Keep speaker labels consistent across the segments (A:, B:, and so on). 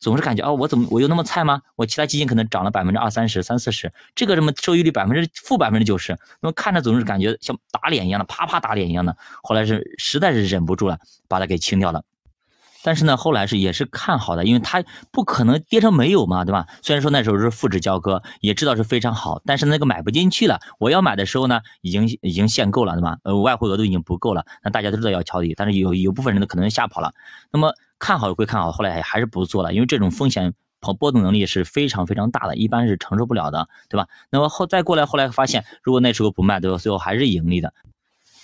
A: 总是感觉哦，我怎么我有那么菜吗？我其他基金可能涨了百分之二三十、三四十，这个什么收益率百分之负百分之九十，那么看着总是感觉像打脸一样的，啪啪打脸一样的。后来是实在是忍不住了，把它给清掉了。但是呢，后来是也是看好的，因为它不可能跌成没有嘛，对吧？虽然说那时候是复制交割，也知道是非常好，但是那个买不进去了。我要买的时候呢，已经已经限购了，对吧？呃，外汇额度已经不够了，那大家都知道要抄底，但是有有部分人呢可能吓跑了。那么看好归看好，后来还是不做了，因为这种风险和波动能力是非常非常大的，一般是承受不了的，对吧？那么后再过来，后来发现，如果那时候不卖，对吧？最后还是盈利的。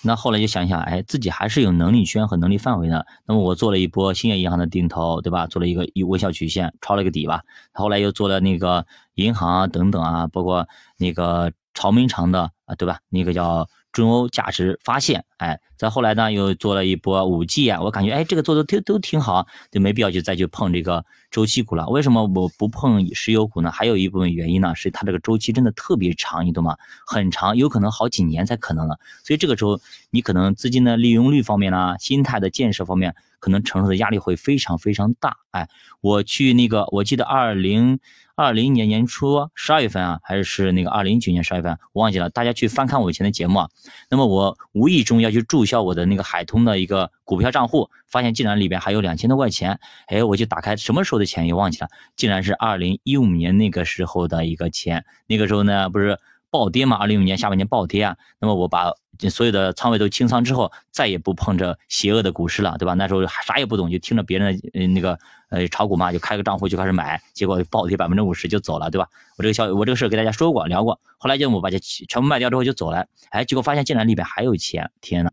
A: 那后来就想想，哎，自己还是有能力圈和能力范围的。那么我做了一波兴业银行的定投，对吧？做了一个微笑曲线，抄了个底吧。后来又做了那个银行啊，等等啊，包括那个潮明长的啊，对吧？那个叫。中欧价值发现，哎，再后来呢，又做了一波五 G 啊，我感觉哎，这个做的都都挺好，就没必要去再去碰这个周期股了。为什么我不碰石油股呢？还有一部分原因呢，是它这个周期真的特别长，你懂吗？很长，有可能好几年才可能了。所以这个时候，你可能资金的利用率方面呢，心态的建设方面，可能承受的压力会非常非常大。哎，我去那个，我记得二零。二零年年初十二月份啊，还是那个二零一九年十二月份，我忘记了。大家去翻看我以前的节目啊。那么我无意中要去注销我的那个海通的一个股票账户，发现竟然里边还有两千多块钱。哎，我就打开什么时候的钱也忘记了，竟然是二零一五年那个时候的一个钱。那个时候呢，不是。暴跌嘛，二零一五年下半年暴跌啊，那么我把所有的仓位都清仓之后，再也不碰这邪恶的股市了，对吧？那时候啥也不懂，就听着别人的那个呃炒股嘛，就开个账户就开始买，结果暴跌百分之五十就走了，对吧？我这个消我这个事给大家说过聊过，后来就我把这全部卖掉之后就走了，哎，结果发现竟然里边还有钱，天呐！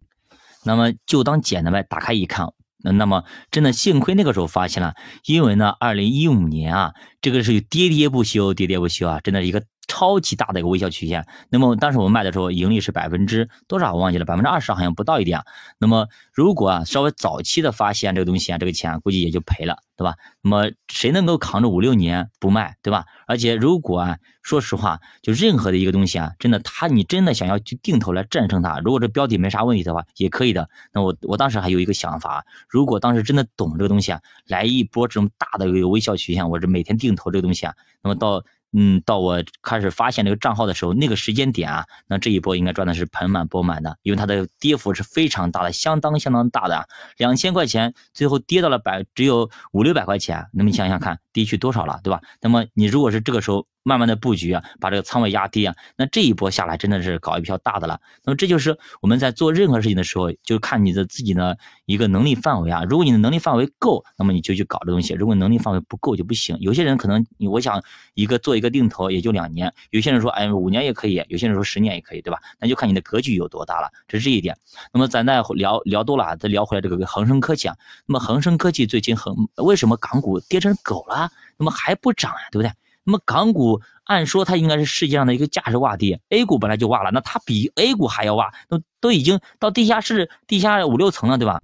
A: 那么就当捡的呗，打开一看，那么真的幸亏那个时候发现了，因为呢，二零一五年啊，这个是跌跌不休，跌跌不休啊，真的是一个。超级大的一个微笑曲线，那么当时我们卖的时候盈利是百分之多少我忘记了，百分之二十好像不到一点。那么如果啊稍微早期的发现这个东西啊，这个钱估计也就赔了，对吧？那么谁能够扛着五六年不卖，对吧？而且如果啊说实话，就任何的一个东西啊，真的它你真的想要去定投来战胜它，如果这标的没啥问题的话，也可以的。那我我当时还有一个想法，如果当时真的懂这个东西啊，来一波这种大的一个微笑曲线，我这每天定投这个东西啊，那么到。嗯，到我开始发现这个账号的时候，那个时间点啊，那这一波应该赚的是盆满钵满的，因为它的跌幅是非常大的，相当相当大的，两千块钱最后跌到了百只有五六百块钱，那么你想想看，跌去多少了，对吧？那么你如果是这个时候。慢慢的布局啊，把这个仓位压低啊，那这一波下来真的是搞一票大的了。那么这就是我们在做任何事情的时候，就看你的自己的一个能力范围啊。如果你的能力范围够，那么你就去搞这东西；如果能力范围不够就不行。有些人可能我想一个做一个定投也就两年，有些人说哎五年也可以，有些人说十年也可以，对吧？那就看你的格局有多大了，这是这一点。那么咱再聊聊多了，再聊回来这个恒生科技啊。那么恒生科技最近很为什么港股跌成狗了？那么还不涨呀，对不对？那么港股按说它应该是世界上的一个价值洼地，A 股本来就洼了，那它比 A 股还要洼，都都已经到地下室地下五六层了，对吧？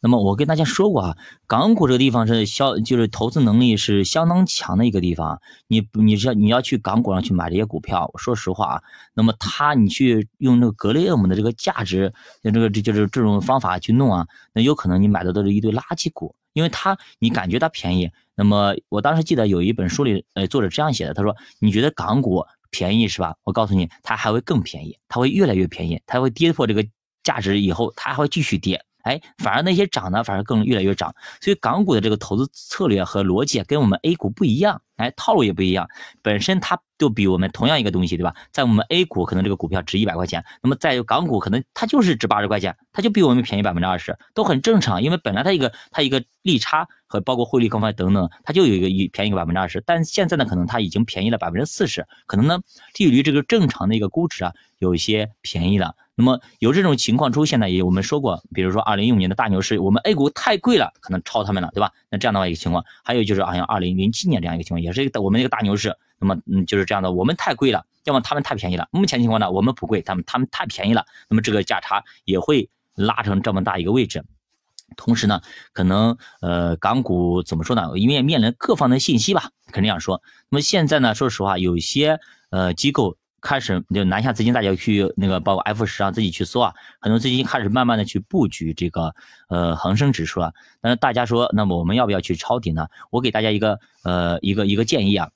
A: 那么我跟大家说过啊，港股这个地方是消，就是投资能力是相当强的一个地方。你你要你要去港股上去买这些股票，说实话啊，那么它你去用那个格雷厄姆的这个价值，这个这就是这种方法去弄啊，那有可能你买的都是一堆垃圾股，因为它你感觉它便宜。那么我当时记得有一本书里，呃，作者这样写的，他说：“你觉得港股便宜是吧？我告诉你，它还会更便宜，它会越来越便宜，它会跌破这个价值以后，它还会继续跌。”哎，反而那些涨呢反而更越来越涨，所以港股的这个投资策略和逻辑跟我们 A 股不一样，哎，套路也不一样。本身它就比我们同样一个东西，对吧？在我们 A 股可能这个股票值一百块钱，那么在港股可能它就是值八十块钱，它就比我们便宜百分之二十，都很正常。因为本来它一个它一个利差和包括汇率各方面等等，它就有一个一便宜个百分之二十，但现在呢，可能它已经便宜了百分之四十，可能呢低于这个正常的一个估值啊，有一些便宜了。那么有这种情况出现呢，也我们说过，比如说二零一五年的大牛市，我们 A 股太贵了，可能超他们了，对吧？那这样的话一个情况，还有就是好像二零零七年这样一个情况，也也是一个我们一个大牛市，那么嗯就是这样的，我们太贵了，要么他们太便宜了。目前情况呢，我们不贵，他们他们太便宜了，那么这个价差也会拉成这么大一个位置。同时呢，可能呃港股怎么说呢？因为面临各方的信息吧，肯定要说。那么现在呢，说实话，有些呃机构。开始就南下资金，大家去那个包括 F 十啊，自己去搜啊，很多资金开始慢慢的去布局这个呃恒生指数啊。那大家说，那么我们要不要去抄底呢？我给大家一个呃一个一个建议啊。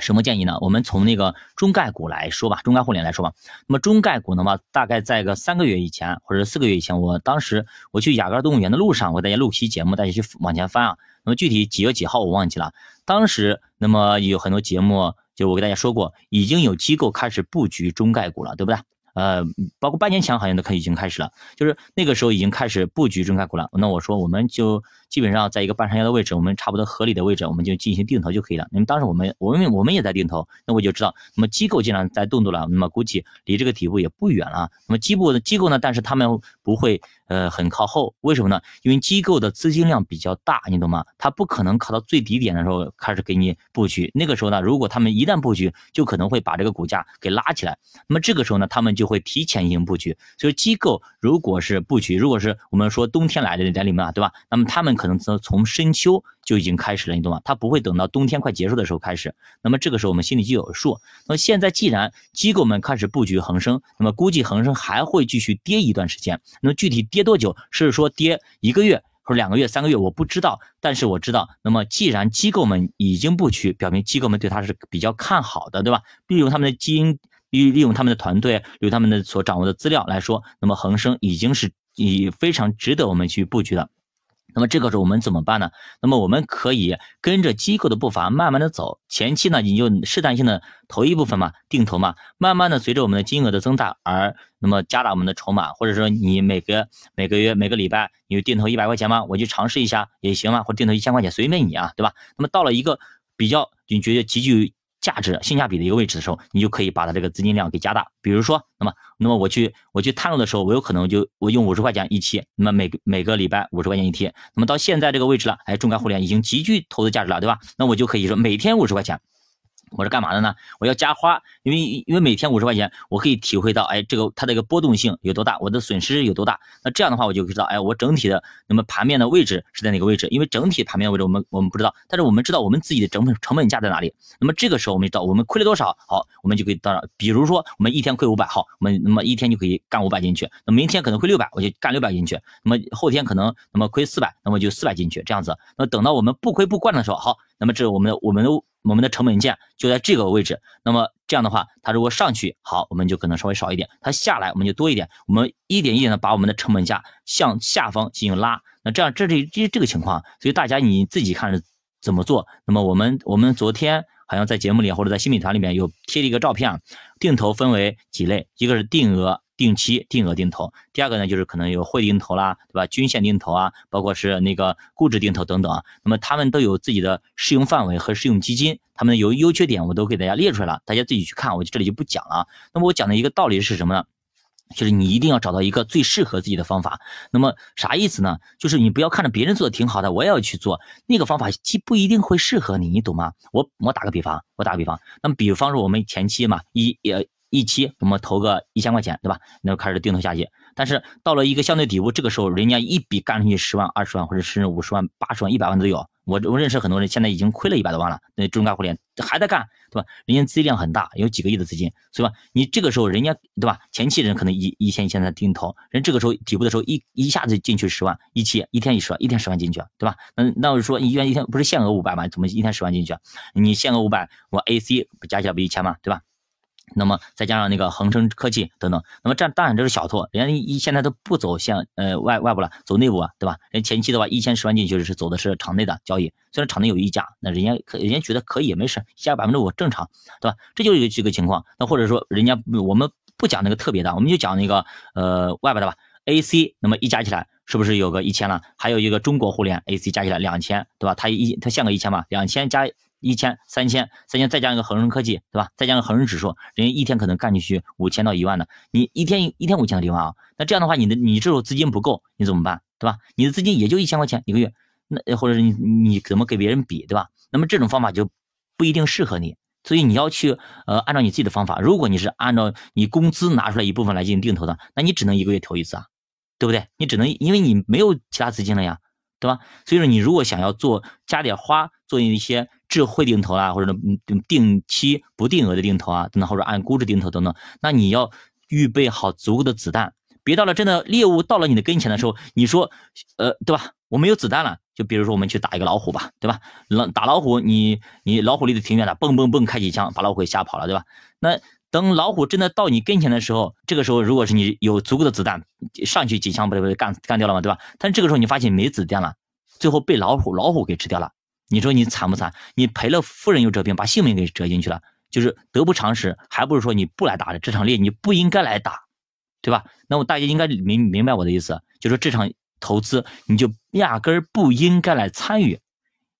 A: 什么建议呢？我们从那个中概股来说吧，中概互联来说吧。那么中概股的话，大概在个三个月以前或者四个月以前，我当时我去雅戈尔动物园的路上，我给大家录期节目，大家去往前翻啊。那么具体几月几号我忘记了。当时那么有很多节目，就我给大家说过，已经有机构开始布局中概股了，对不对？呃，包括半年前好像都可以已经开始了，就是那个时候已经开始布局中概股了。那我说我们就基本上在一个半山腰的位置，我们差不多合理的位置，我们就进行定投就可以了。那么当时我们我们我们也在定投，那我就知道，那么机构既然在动作了，那么估计离这个底部也不远了。那么机构的机构呢，但是他们不会呃很靠后，为什么呢？因为机构的资金量比较大，你懂吗？他不可能靠到最低点的时候开始给你布局，那个时候呢，如果他们一旦布局，就可能会把这个股价给拉起来。那么这个时候呢，他们就会提前进行布局。所以机构如果是布局，如果是我们说冬天来的在里面啊，对吧？那么他们可能从从深秋就已经开始了，你懂吗？它不会等到冬天快结束的时候开始。那么这个时候我们心里就有数。那么现在既然机构们开始布局恒生，那么估计恒生还会继续跌一段时间。那么具体跌多久？是说跌一个月或者两个月、三个月？我不知道。但是我知道，那么既然机构们已经布局，表明机构们对它是比较看好的，对吧？利用他们的基因，利利用他们的团队，利用他们的所掌握的资料来说，那么恒生已经是以非常值得我们去布局的。那么这个时候我们怎么办呢？那么我们可以跟着机构的步伐慢慢的走，前期呢你就试探性的投一部分嘛，定投嘛，慢慢的随着我们的金额的增大而那么加大我们的筹码，或者说你每个每个月每个礼拜你就定投一百块钱嘛，我就尝试一下也行嘛，或者定投一千块钱随便你啊，对吧？那么到了一个比较你觉得极具价值、性价比的一个位置的时候，你就可以把它这个资金量给加大。比如说，那么，那么我去我去探路的时候，我有可能就我用五十块钱一期，那么每每个礼拜五十块钱一期。那么到现在这个位置了，哎，中概互联已经极具投资价值了，对吧？那我就可以说每天五十块钱。我是干嘛的呢？我要加花，因为因为每天五十块钱，我可以体会到，哎，这个它的一个波动性有多大，我的损失有多大。那这样的话，我就知道，哎，我整体的那么盘面的位置是在哪个位置？因为整体盘面的位置我们我们不知道，但是我们知道我们自己的成本成本价在哪里。那么这个时候我们知道我们亏了多少，好，我们就可以到，比如说我们一天亏五百，好，我们那么一天就可以干五百进去。那明天可能亏六百，我就干六百进去。那么后天可能那么亏四百，那么就四百进去，这样子。那等到我们不亏不惯的时候，好，那么这我们我们的。我们的成本线就在这个位置，那么这样的话，它如果上去好，我们就可能稍微少一点；它下来，我们就多一点。我们一点一点的把我们的成本价向下方进行拉，那这样这是这这个情况。所以大家你自己看着怎么做。那么我们我们昨天好像在节目里或者在新米团里面有贴了一个照片啊，定投分为几类，一个是定额。定期定额定投，第二个呢，就是可能有汇定投啦，对吧？均线定投啊，包括是那个估值定投等等啊。那么他们都有自己的适用范围和适用基金，他们有优缺点，我都给大家列出来了，大家自己去看，我这里就不讲了。那么我讲的一个道理是什么呢？就是你一定要找到一个最适合自己的方法。那么啥意思呢？就是你不要看着别人做的挺好的，我也要去做那个方法，既不一定会适合你，你懂吗？我我打个比方，我打个比方，那么比方说我们前期嘛，一也。一期我们投个一千块钱，对吧？那就开始定投下去。但是到了一个相对底部，这个时候人家一笔干出去十万、二十万，或者是五十万、八十万、一百万都有。我我认识很多人，现在已经亏了一百多万了。那中概互联还在干，对吧？人家资金量很大，有几个亿的资金，是吧？你这个时候人家对吧？前期人可能一一千一千在定投，人这个时候底部的时候一一下子进去十万，一期一天一十万，一天十万进去，对吧？那那我说你一天一天不是限额五百吗？怎么一天十万进去？你限额五百，我 AC 加起来不一千吗？对吧？那么再加上那个恒生科技等等，那么这当然这是小拓，人家一现在都不走向呃外外部了，走内部啊，对吧？人前期的话一千十万进去是走的是场内的交易，虽然场内有溢价，那人家可人家觉得可以没事，加百分之五正常，对吧？这就是这个情况。那或者说人家我们不讲那个特别的，我们就讲那个呃外边的吧，AC，那么一加起来是不是有个一千了？还有一个中国互联 AC 加起来两千，对吧？它一它限个一千嘛，两千加。一千、三千、三千，再加一个恒生科技，对吧？再加个恒生指数，人家一天可能干进去五千到一万的。你一天一天五千的地方啊，那这样的话，你的你这时候资金不够，你怎么办，对吧？你的资金也就一千块钱一个月，那或者你你怎么给别人比，对吧？那么这种方法就不一定适合你，所以你要去呃按照你自己的方法。如果你是按照你工资拿出来一部分来进行定投的，那你只能一个月投一次啊，对不对？你只能因为你没有其他资金了呀。对吧？所以说，你如果想要做加点花，做一些智慧定投啊，或者定期不定额的定投啊，等等，或者按估值定投等等，那你要预备好足够的子弹，别到了真的猎物到了你的跟前的时候，你说，呃，对吧？我没有子弹了。就比如说，我们去打一个老虎吧，对吧？老打老虎，你你老虎离得挺远的，蹦蹦蹦开几枪，把老虎给吓跑了，对吧？那等老虎真的到你跟前的时候，这个时候如果是你有足够的子弹，上去几枪不就干干掉了吗？对吧？但这个时候你发现没子弹了，最后被老虎老虎给吃掉了，你说你惨不惨？你赔了夫人又折兵，把性命给折进去了，就是得不偿失，还不如说你不来打这场猎，你不应该来打，对吧？那么大家应该明明白我的意思，就说这场。投资你就压根儿不应该来参与，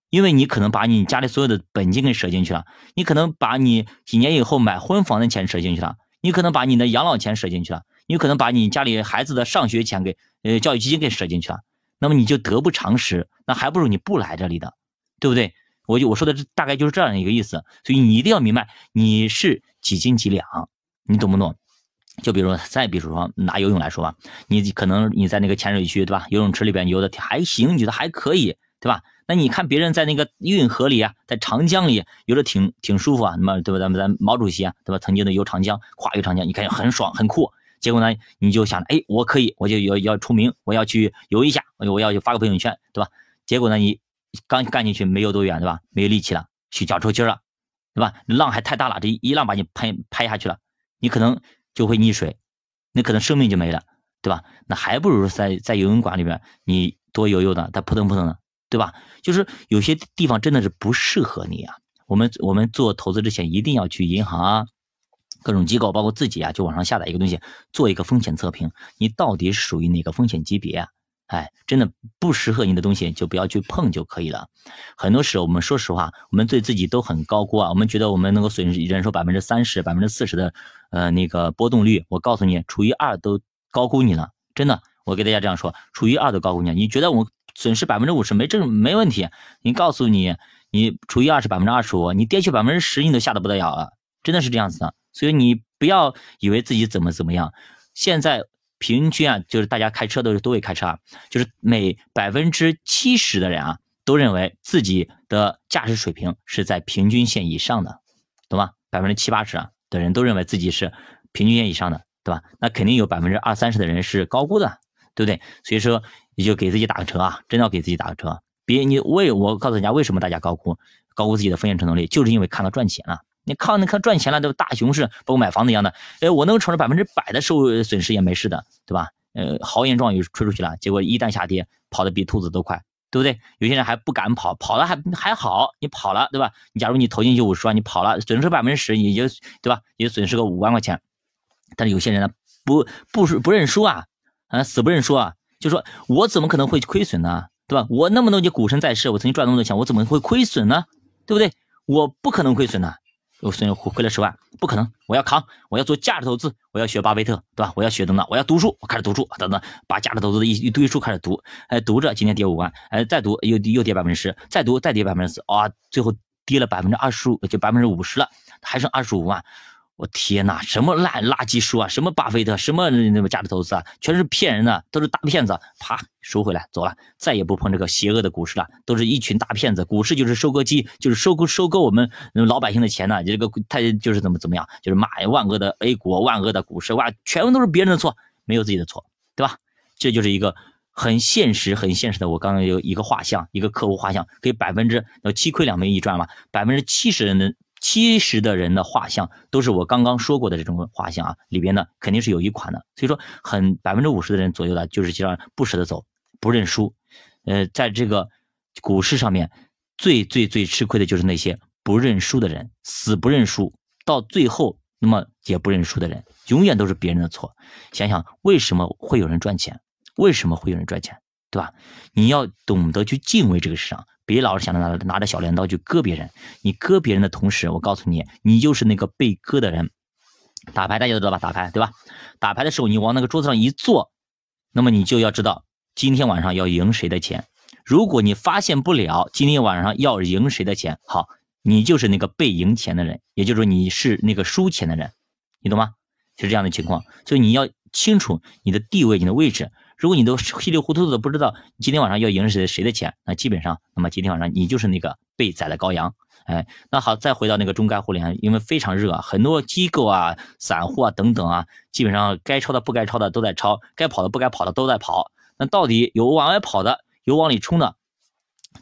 A: 因为你可能把你家里所有的本金给舍进去了，你可能把你几年以后买婚房的钱舍进去了，你可能把你的养老钱舍进去了，你可能把你家里孩子的上学钱给呃教育基金给舍进去了，那么你就得不偿失，那还不如你不来这里的，对不对？我就我说的大概就是这样一个意思，所以你一定要明白你是几斤几两，你懂不懂？就比如说，再比如说拿游泳来说吧，你可能你在那个潜水区，对吧？游泳池里边游的还行，你觉得还可以，对吧？那你看别人在那个运河里啊，在长江里游的挺挺舒服啊，那么对吧？咱们咱毛主席啊，对吧？曾经的游长江，跨越长江，你看很爽很酷。结果呢，你就想，哎，我可以，我就要要出名，我要去游一下，我要去发个朋友圈，对吧？结果呢，你刚干进去没有多远，对吧？没有力气了，去脚抽筋了，对吧？浪还太大了，这一浪把你拍拍下去了，你可能。就会溺水，那可能生命就没了，对吧？那还不如在在游泳馆里边，你多游游的，它扑腾扑腾的，对吧？就是有些地方真的是不适合你啊。我们我们做投资之前，一定要去银行啊，各种机构，包括自己啊，就网上下载一个东西，做一个风险测评，你到底属于哪个风险级别啊？哎，真的不适合你的东西就不要去碰就可以了。很多时候，我们说实话，我们对自己都很高估啊。我们觉得我们能够损失忍受百分之三十、百分之四十的呃那个波动率，我告诉你，除以二都高估你了。真的，我给大家这样说，除以二都高估你。你觉得我损失百分之五十没这没问题？你告诉你，你除以二是百分之二十五，你跌去百分之十，你都吓得不得了了。真的是这样子的。所以你不要以为自己怎么怎么样。现在。平均啊，就是大家开车都是都会开车啊，就是每百分之七十的人啊，都认为自己的驾驶水平是在平均线以上的，懂吗？百分之七八十啊的人都认为自己是平均线以上的，对吧？那肯定有百分之二三十的人是高估的，对不对？所以说你就给自己打个车啊，真的要给自己打个车。别你为我告诉大家，为什么大家高估高估自己的风险承受能力，就是因为看到赚钱了。你看那看赚钱了，都大熊市，包括买房子一样的。哎，我能承受百分之百的收损失也没事的，对吧？呃，豪言壮语吹出去了，结果一旦下跌，跑得比兔子都快，对不对？有些人还不敢跑，跑了还还好，你跑了，对吧？你假如你投进去五十万，你跑了，损失百分之十，你就对吧？也损失个五万块钱。但是有些人呢，不不是不认输啊，啊，死不认输啊，就说我怎么可能会亏损呢？对吧？我那么多年股神在世，我曾经赚那么多钱，我怎么会亏损呢？对不对？我不可能亏损的。我虽然亏了十万，不可能，我要扛，我要做价值投资，我要学巴菲特，对吧？我要学等等，我要读书，我开始读书，等等，把价值投资的一一堆书开始读，哎，读着今天跌五万，哎，再读又又跌百分之十，再读再跌百分之四，啊，最后跌了百分之二十五，就百分之五十了，还剩二十五万。我天哪，什么烂垃圾书啊，什么巴菲特，什么那个价值投资啊，全是骗人的，都是大骗子。啪，收回来，走了，再也不碰这个邪恶的股市了，都是一群大骗子。股市就是收割机，就是收割收割我们老百姓的钱呢。这个他就是怎么怎么样，就是骂万恶的 A 股，万恶的股市，哇，全部都是别人的错，没有自己的错，对吧？这就是一个很现实、很现实的。我刚刚有一个画像，一个客户画像，可以百分之呃七亏两没一赚嘛，百分之七十人的。七十的人的画像都是我刚刚说过的这种画像啊，里边呢肯定是有一款的，所以说很百分之五十的人左右的，就是实际上不舍得走，不认输。呃，在这个股市上面，最最最吃亏的就是那些不认输的人，死不认输，到最后那么也不认输的人，永远都是别人的错。想想为什么会有人赚钱？为什么会有人赚钱？对吧？你要懂得去敬畏这个市场。别老是想着拿拿着小镰刀去割别人，你割别人的同时，我告诉你，你就是那个被割的人。打牌大家都知道吧？打牌对吧？打牌的时候，你往那个桌子上一坐，那么你就要知道今天晚上要赢谁的钱。如果你发现不了今天晚上要赢谁的钱，好，你就是那个被赢钱的人，也就是说你是那个输钱的人，你懂吗？是这样的情况，所以你要清楚你的地位、你的位置。如果你都稀里糊涂的不知道今天晚上要赢谁谁的钱，那基本上，那么今天晚上你就是那个被宰的羔羊。哎，那好，再回到那个中概互联，因为非常热，很多机构啊、散户啊等等啊，基本上该抄的不该抄的都在抄，该跑的不该跑的都在跑。那到底有往外跑的，有往里冲的，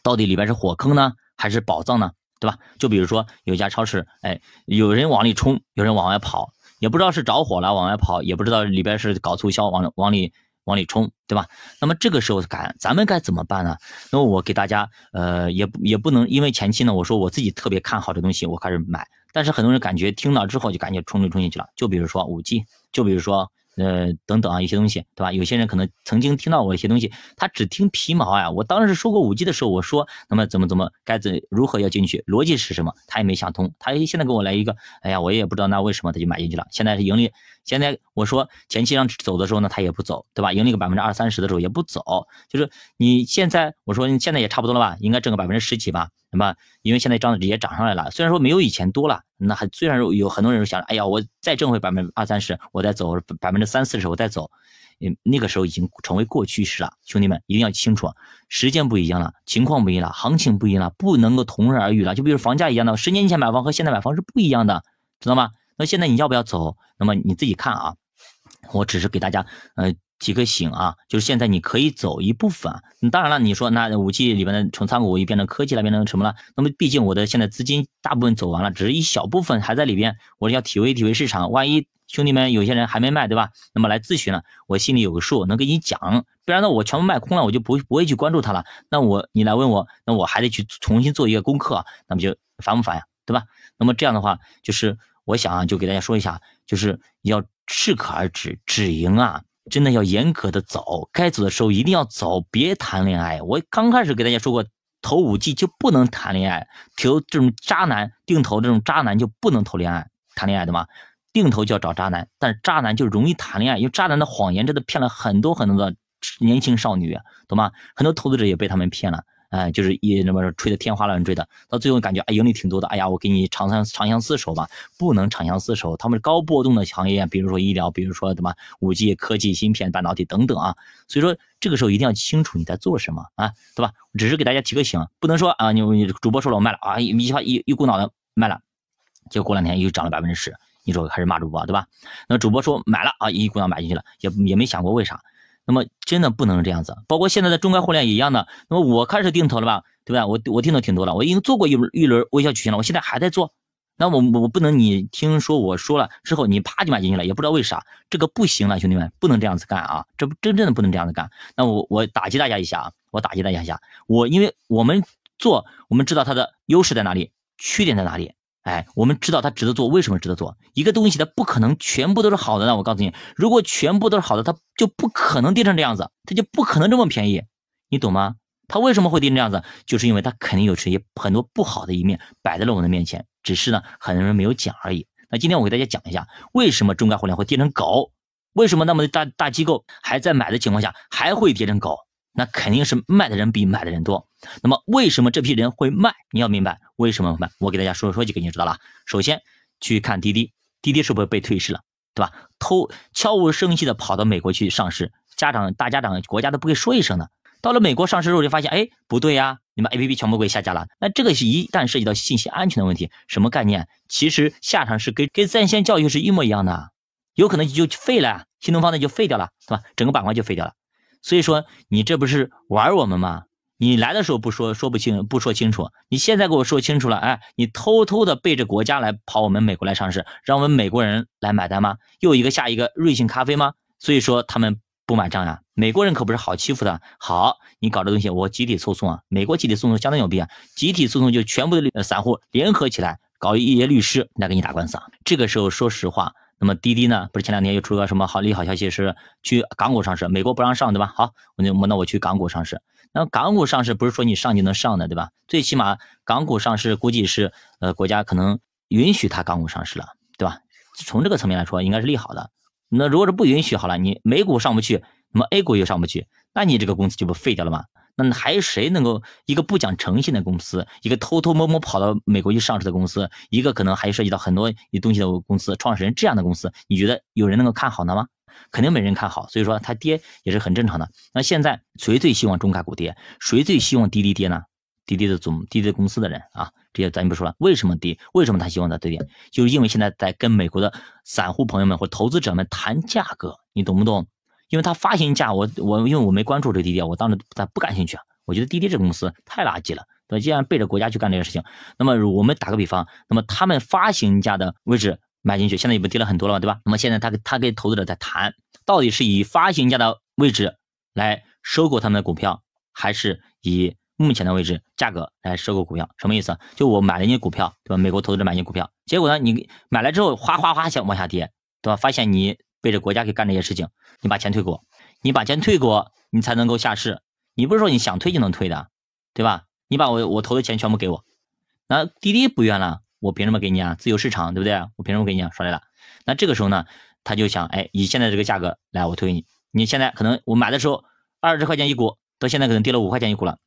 A: 到底里边是火坑呢，还是宝藏呢？对吧？就比如说有一家超市，哎，有人往里冲，有人往外跑，也不知道是着火了往外跑，也不知道里边是搞促销往往里。往里冲，对吧？那么这个时候该咱们该怎么办呢？那么我给大家，呃，也也不能因为前期呢，我说我自己特别看好这东西，我开始买，但是很多人感觉听到之后就感觉冲就冲进去了。就比如说五 G，就比如说。呃，等等啊，一些东西，对吧？有些人可能曾经听到过一些东西，他只听皮毛啊。我当时说过五 G 的时候，我说，那么怎么怎么该怎如何要进去，逻辑是什么？他也没想通。他现在给我来一个，哎呀，我也不知道那为什么他就买进去了。现在是盈利，现在我说前期让走的时候呢，他也不走，对吧？盈利个百分之二三十的时候也不走，就是你现在我说你现在也差不多了吧，应该挣个百分之十几吧。那么，因为现在涨也涨上来了，虽然说没有以前多了，那还虽然有很多人想，哎呀，我再挣回百分之二三十，我再走百分之三四十，我再走，嗯，那个时候已经成为过去式了。兄弟们一定要清楚，时间不一样了，情况不一样了，行情不一样了，不能够同日而语了。就比如房价一样的，十年前买房和现在买房是不一样的，知道吗？那现在你要不要走？那么你自己看啊，我只是给大家，呃。提个醒啊，就是现在你可以走一部分。当然了，你说那五 G 里边的从仓股又变成科技了，变成什么了？那么毕竟我的现在资金大部分走完了，只是一小部分还在里边。我要体会体会市场，万一兄弟们有些人还没卖，对吧？那么来咨询了，我心里有个数，能给你讲。不然呢，我全部卖空了，我就不不会去关注它了。那我你来问我，那我还得去重新做一个功课，那么就烦不烦呀？对吧？那么这样的话，就是我想啊，就给大家说一下，就是要适可而止，止盈啊。真的要严格的走，该走的时候一定要走，别谈恋爱。我刚开始给大家说过，投五 G 就不能谈恋爱，投这种渣男定投这种渣男就不能投恋爱谈恋爱的嘛，定投就要找渣男，但是渣男就容易谈恋爱，因为渣男的谎言真的骗了很多很多的年轻少女，懂吗？很多投资者也被他们骗了。哎，就是一那么吹的天花乱坠的，到最后感觉哎盈利挺多的，哎呀，我给你长相长相厮守吧，不能长相厮守，他们高波动的行业，比如说医疗，比如说什么五 G 科技、芯片、半导体等等啊，所以说这个时候一定要清楚你在做什么啊，对吧？只是给大家提个醒，不能说啊，你你主播说了我卖了啊，一下一一股脑的卖了，结果过两天又涨了百分之十，你说还是骂主播对吧？那主播说买了啊，一股脑买进去了，也也没想过为啥。那么真的不能这样子，包括现在的中概互联也一样的。那么我开始定投了吧，对吧？我我定的挺多了，我已经做过一轮一轮微笑曲线了，我现在还在做。那我我不能你听说我说了之后，你啪就买进去了，也不知道为啥，这个不行了，兄弟们不能这样子干啊！这不真正的不能这样子干。那我我打击大家一下啊，我打击大家一下，我因为我们做，我们知道它的优势在哪里，缺点在哪里。哎，我们知道它值得做，为什么值得做？一个东西它不可能全部都是好的。那我告诉你，如果全部都是好的，它就不可能跌成这样子，它就不可能这么便宜，你懂吗？它为什么会跌成这样子？就是因为它肯定有这些很多不好的一面摆在了我们的面前，只是呢很多人没有讲而已。那今天我给大家讲一下，为什么中概互联会跌成狗？为什么那么大大机构还在买的情况下还会跌成狗？那肯定是卖的人比买的人多。那么为什么这批人会卖？你要明白为什么卖。我给大家说说几个，你就知道了。首先去看滴滴，滴滴是不是被退市了，对吧？偷悄无声息的跑到美国去上市，家长大家长国家都不会说一声的。到了美国上市之后就发现，哎，不对呀，你们 A P P 全部给下架了。那这个是一旦涉及到信息安全的问题，什么概念？其实下场是跟跟在线教育是一模一样的，有可能就废了，新东方的就废掉了，对吧？整个板块就废掉了。所以说你这不是玩我们吗？你来的时候不说说不清不说清楚，你现在给我说清楚了，哎，你偷偷的背着国家来跑我们美国来上市，让我们美国人来买单吗？又一个下一个瑞幸咖啡吗？所以说他们不买账呀。美国人可不是好欺负的。好，你搞这东西，我集体诉讼啊！美国集体诉讼相当有必要，集体诉讼就全部的散户联合起来搞一些律师来给你打官司啊。这个时候说实话。那么滴滴呢？不是前两天又出了什么好利好消息，是去港股上市，美国不让上，对吧？好，我就那我去港股上市。那港股上市不是说你上就能上的，对吧？最起码港股上市估计是呃国家可能允许它港股上市了，对吧？从这个层面来说，应该是利好的。那如果是不允许，好了，你美股上不去，那么 A 股又上不去，那你这个公司就不废掉了吗？那还有谁能够一个不讲诚信的公司，一个偷偷摸摸跑到美国去上市的公司，一个可能还涉及到很多东西的公司创始人这样的公司，你觉得有人能够看好呢吗？肯定没人看好，所以说它跌也是很正常的。那现在谁最希望中概股跌？谁最希望滴滴跌呢？滴滴的总滴滴公司的人啊，这些咱就不说了。为什么跌？为什么他希望它跌？就是因为现在在跟美国的散户朋友们或投资者们谈价格，你懂不懂？因为它发行价，我我因为我没关注这个滴滴，我当时他不感兴趣啊。我觉得滴滴这个公司太垃圾了，对既然背着国家去干这个事情，那么我们打个比方，那么他们发行价的位置买进去，现在也不跌了很多了嘛，对吧？那么现在他他跟投资者在谈，到底是以发行价的位置来收购他们的股票，还是以？目前的位置价格来收购股票，什么意思？就我买了你股票，对吧？美国投资者买你股票，结果呢，你买来之后哗哗哗想往下跌，对吧？发现你背着国家去干这些事情，你把钱退给我，你把钱退给我，你才能够下市。你不是说你想退就能退的，对吧？你把我我投的钱全部给我，那滴滴不愿了，我凭什么给你啊？自由市场，对不对？我凭什么给你啊？说来了，那这个时候呢，他就想，哎，以现在这个价格来，我退给你。你现在可能我买的时候二十块钱一股，到现在可能跌了五块钱一股了。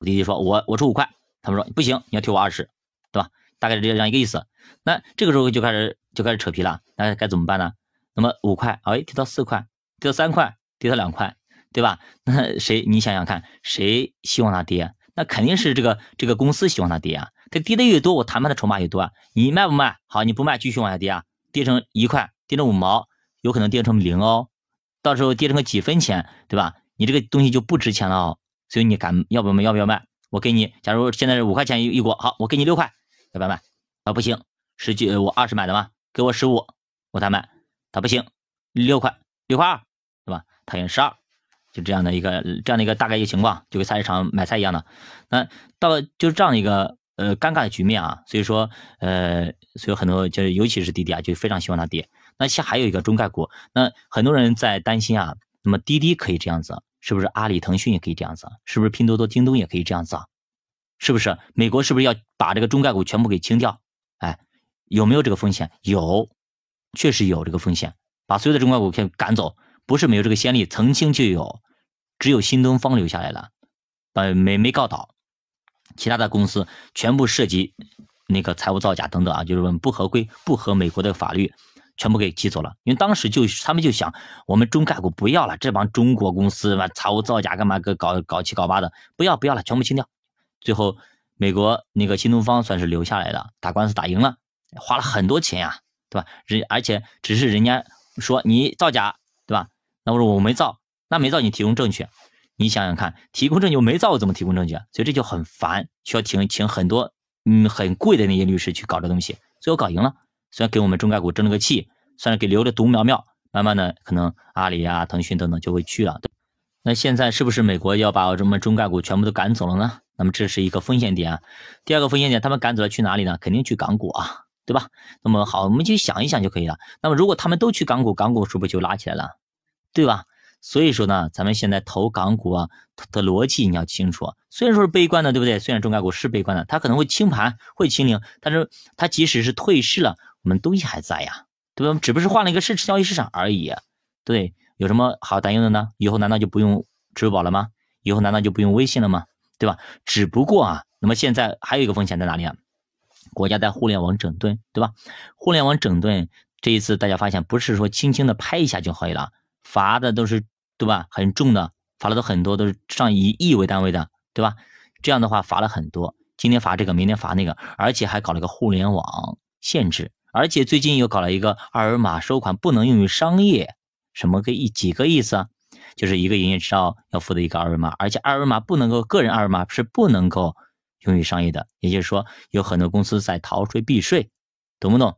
A: 滴滴说：“我我出五块。”他们说：“不行，你要退我二十，对吧？大概是这样一个意思。那这个时候就开始就开始扯皮了。那该怎么办呢？那么五块，哎，跌到四块，跌到三块，跌到两块，对吧？那谁？你想想看，谁希望它跌？那肯定是这个这个公司希望它跌啊。它跌的越多，我谈判的筹码越多啊。你卖不卖？好，你不卖，继续往下跌啊，跌成一块，跌成五毛，有可能跌成零哦。到时候跌成个几分钱，对吧？你这个东西就不值钱了哦。”所以你敢要不要卖？要不要卖？我给你，假如现在是五块钱一一股，好，我给你六块，要不要卖？啊，不行，十几我二十买的嘛，给我十五，我才卖。他不行，六块，六块二，对吧？他用十二，就这样的一个这样的一个大概一个情况，就跟菜市场买菜一样的。那到了就是这样的一个呃尴尬的局面啊。所以说呃，所以很多就尤其是滴滴啊，就非常希望它跌。那下还有一个中概股，那很多人在担心啊，那么滴滴可以这样子。是不是阿里、腾讯也可以这样子？是不是拼多多、京东也可以这样子啊？是不是美国是不是要把这个中概股全部给清掉？哎，有没有这个风险？有，确实有这个风险，把所有的中概股给赶走，不是没有这个先例，曾经就有，只有新东方留下来了，呃，没没告倒，其他的公司全部涉及那个财务造假等等啊，就是不合规、不合美国的法律。全部给挤走了，因为当时就他们就想，我们中概股不要了，这帮中国公司嘛，财务造假干嘛？搞搞七搞八的，不要不要了，全部清掉。最后，美国那个新东方算是留下来了，打官司打赢了，花了很多钱呀，对吧？人而且只是人家说你造假，对吧？那我说我没造，那没造你提供证据，你想想看，提供证据我没造，我怎么提供证据啊？所以这就很烦，需要请请很多嗯很贵的那些律师去搞这东西，最后搞赢了。虽然给我们中概股争了个气，算是给留了独苗苗，慢慢的可能阿里啊、腾讯等等就会去了。那现在是不是美国要把这么中概股全部都赶走了呢？那么这是一个风险点。第二个风险点，他们赶走了去哪里呢？肯定去港股啊，对吧？那么好，我们就想一想就可以了。那么如果他们都去港股，港股是不是就拉起来了？对吧？所以说呢，咱们现在投港股啊的逻辑你要清楚。虽然说是悲观的，对不对？虽然中概股是悲观的，它可能会清盘、会清零，但是它即使是退市了。我们东西还在呀，对吧？只不过是换了一个市交易市场而已，对，有什么好担忧的呢？以后难道就不用支付宝了吗？以后难道就不用微信了吗？对吧？只不过啊，那么现在还有一个风险在哪里啊？国家在互联网整顿，对吧？互联网整顿这一次大家发现不是说轻轻的拍一下就可以了，罚的都是对吧？很重的，罚的都很多，都是上以亿为单位的，对吧？这样的话罚了很多，今天罚这个，明天罚那个，而且还搞了个互联网限制。而且最近又搞了一个二维码收款不能用于商业，什么个意几个意思啊？就是一个营业执照要付的一个二维码，而且二维码不能够个人二维码是不能够用于商业的，也就是说有很多公司在逃税避税，懂不懂？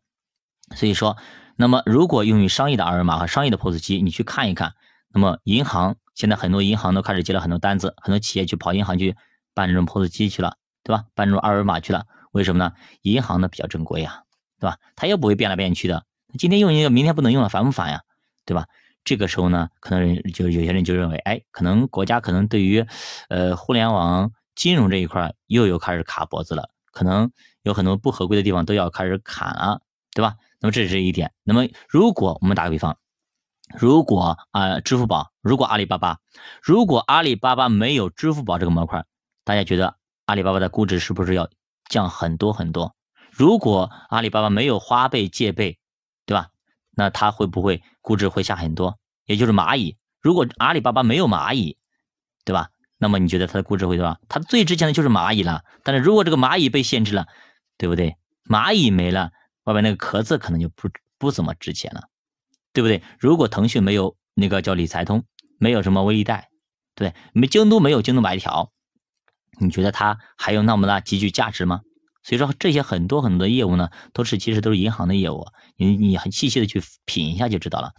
A: 所以说，那么如果用于商业的二维码和商业的 POS 机，你去看一看，那么银行现在很多银行都开始接了很多单子，很多企业去跑银行去办这种 POS 机去了，对吧？办这种二维码去了，为什么呢？银行呢比较正规呀。对吧？它又不会变来变去的。今天用一个，明天不能用了，烦不烦呀？对吧？这个时候呢，可能人就有些人就认为，哎，可能国家可能对于，呃，互联网金融这一块又有开始卡脖子了，可能有很多不合规的地方都要开始砍了，对吧？那么这是一点。那么如果我们打个比方，如果啊，支付宝，如果阿里巴巴，如果阿里巴巴没有支付宝这个模块，大家觉得阿里巴巴的估值是不是要降很多很多？如果阿里巴巴没有花呗借呗，对吧？那它会不会估值会下很多？也就是蚂蚁。如果阿里巴巴没有蚂蚁，对吧？那么你觉得它的估值会多少？它最值钱的就是蚂蚁了。但是如果这个蚂蚁被限制了，对不对？蚂蚁没了，外面那个壳子可能就不不怎么值钱了，对不对？如果腾讯没有那个叫理财通，没有什么微粒贷，对，没京东没有京东白条，你觉得它还有那么大极具价值吗？所以说这些很多很多的业务呢，都是其实都是银行的业务，你你很细细的去品一下就知道了。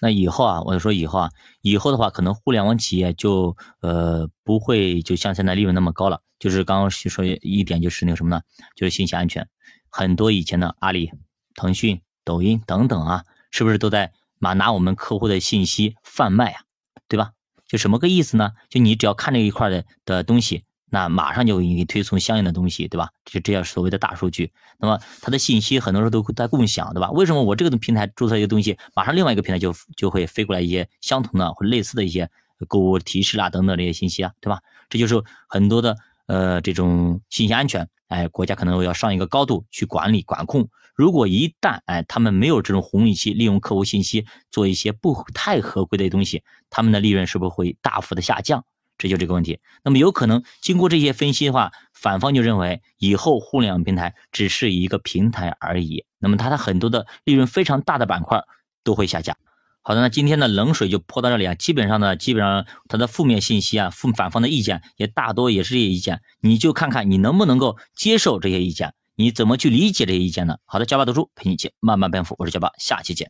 A: 那以后啊，我就说以后啊，以后的话，可能互联网企业就呃不会就像现在利润那么高了。就是刚刚说一点，就是那个什么呢？就是信息安全。很多以前的阿里、腾讯、抖音等等啊，是不是都在拿拿我们客户的信息贩卖啊？对吧？就什么个意思呢？就你只要看这一块的的东西。那马上就给你推送相应的东西，对吧？这这叫所谓的大数据。那么它的信息很多时候都在共享，对吧？为什么我这个平台注册一个东西，马上另外一个平台就就会飞过来一些相同的或类似的一些购物提示啊等等这些信息啊，对吧？这就是很多的呃这种信息安全，哎，国家可能要上一个高度去管理管控。如果一旦哎他们没有这种红利期，利用客户信息做一些不太合规的东西，他们的利润是不是会大幅的下降？这就这个问题，那么有可能经过这些分析的话，反方就认为以后互联网平台只是一个平台而已，那么它的很多的利润非常大的板块都会下架。好的，那今天的冷水就泼到这里啊，基本上呢，基本上它的负面信息啊，负反方的意见也大多也是这些意见，你就看看你能不能够接受这些意见，你怎么去理解这些意见呢？好的，加巴读书陪你一起慢慢奔富，我是教爸，下期见。